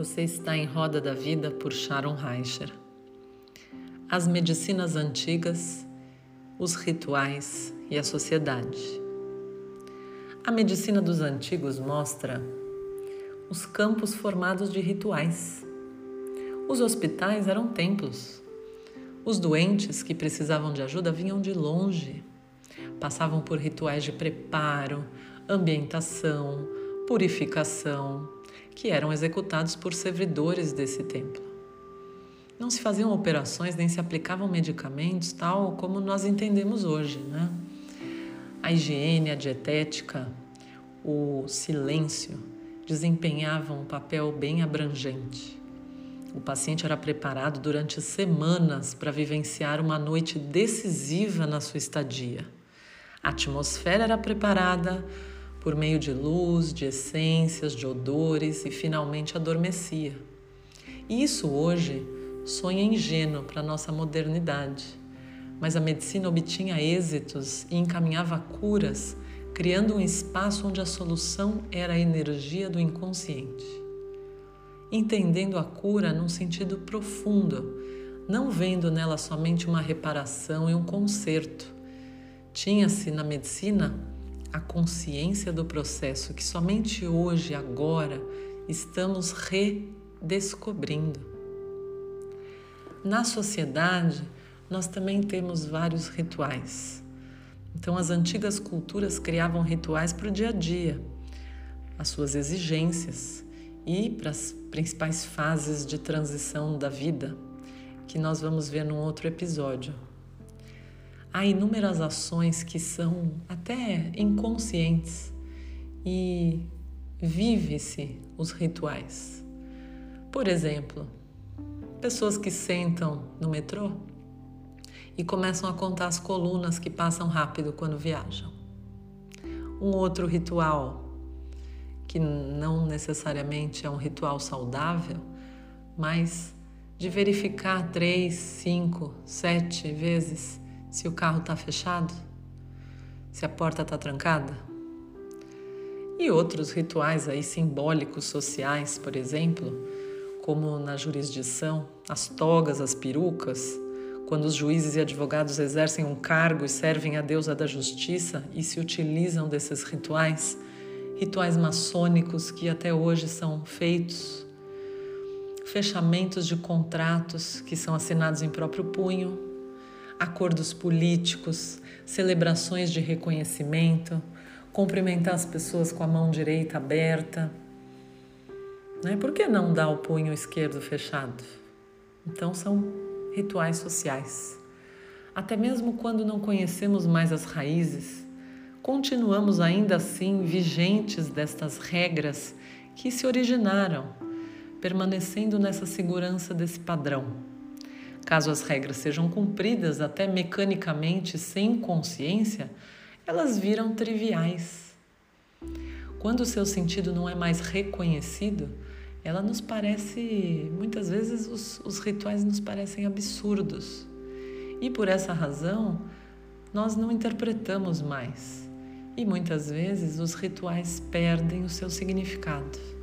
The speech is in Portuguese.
Você está em Roda da Vida por Sharon Reicher. As medicinas antigas, os rituais e a sociedade. A medicina dos antigos mostra os campos formados de rituais. Os hospitais eram templos. Os doentes que precisavam de ajuda vinham de longe. Passavam por rituais de preparo, ambientação, purificação, que eram executados por servidores desse templo. Não se faziam operações nem se aplicavam medicamentos tal como nós entendemos hoje, né? A higiene, a dietética, o silêncio desempenhavam um papel bem abrangente. O paciente era preparado durante semanas para vivenciar uma noite decisiva na sua estadia. A atmosfera era preparada, por meio de luz, de essências, de odores e finalmente adormecia. E isso hoje sonha ingênuo para nossa modernidade, mas a medicina obtinha êxitos e encaminhava curas, criando um espaço onde a solução era a energia do inconsciente. Entendendo a cura num sentido profundo, não vendo nela somente uma reparação e um conserto. Tinha-se na medicina a consciência do processo que somente hoje, agora, estamos redescobrindo. Na sociedade, nós também temos vários rituais. Então, as antigas culturas criavam rituais para o dia a dia, as suas exigências e para as principais fases de transição da vida, que nós vamos ver num outro episódio. Há inúmeras ações que são até inconscientes e vive-se os rituais. Por exemplo, pessoas que sentam no metrô e começam a contar as colunas que passam rápido quando viajam. Um outro ritual, que não necessariamente é um ritual saudável, mas de verificar três, cinco, sete vezes se o carro está fechado, se a porta está trancada. E outros rituais aí simbólicos sociais, por exemplo, como na jurisdição, as togas, as perucas, quando os juízes e advogados exercem um cargo e servem a deusa da justiça e se utilizam desses rituais, rituais maçônicos que até hoje são feitos, fechamentos de contratos que são assinados em próprio punho, acordos políticos, celebrações de reconhecimento, cumprimentar as pessoas com a mão direita aberta. Né? Por que não dar o punho esquerdo fechado? Então são rituais sociais. Até mesmo quando não conhecemos mais as raízes, continuamos ainda assim vigentes destas regras que se originaram, permanecendo nessa segurança desse padrão. Caso as regras sejam cumpridas até mecanicamente sem consciência, elas viram triviais. Quando o seu sentido não é mais reconhecido, ela nos parece, muitas vezes os, os rituais nos parecem absurdos. E por essa razão, nós não interpretamos mais. E muitas vezes os rituais perdem o seu significado.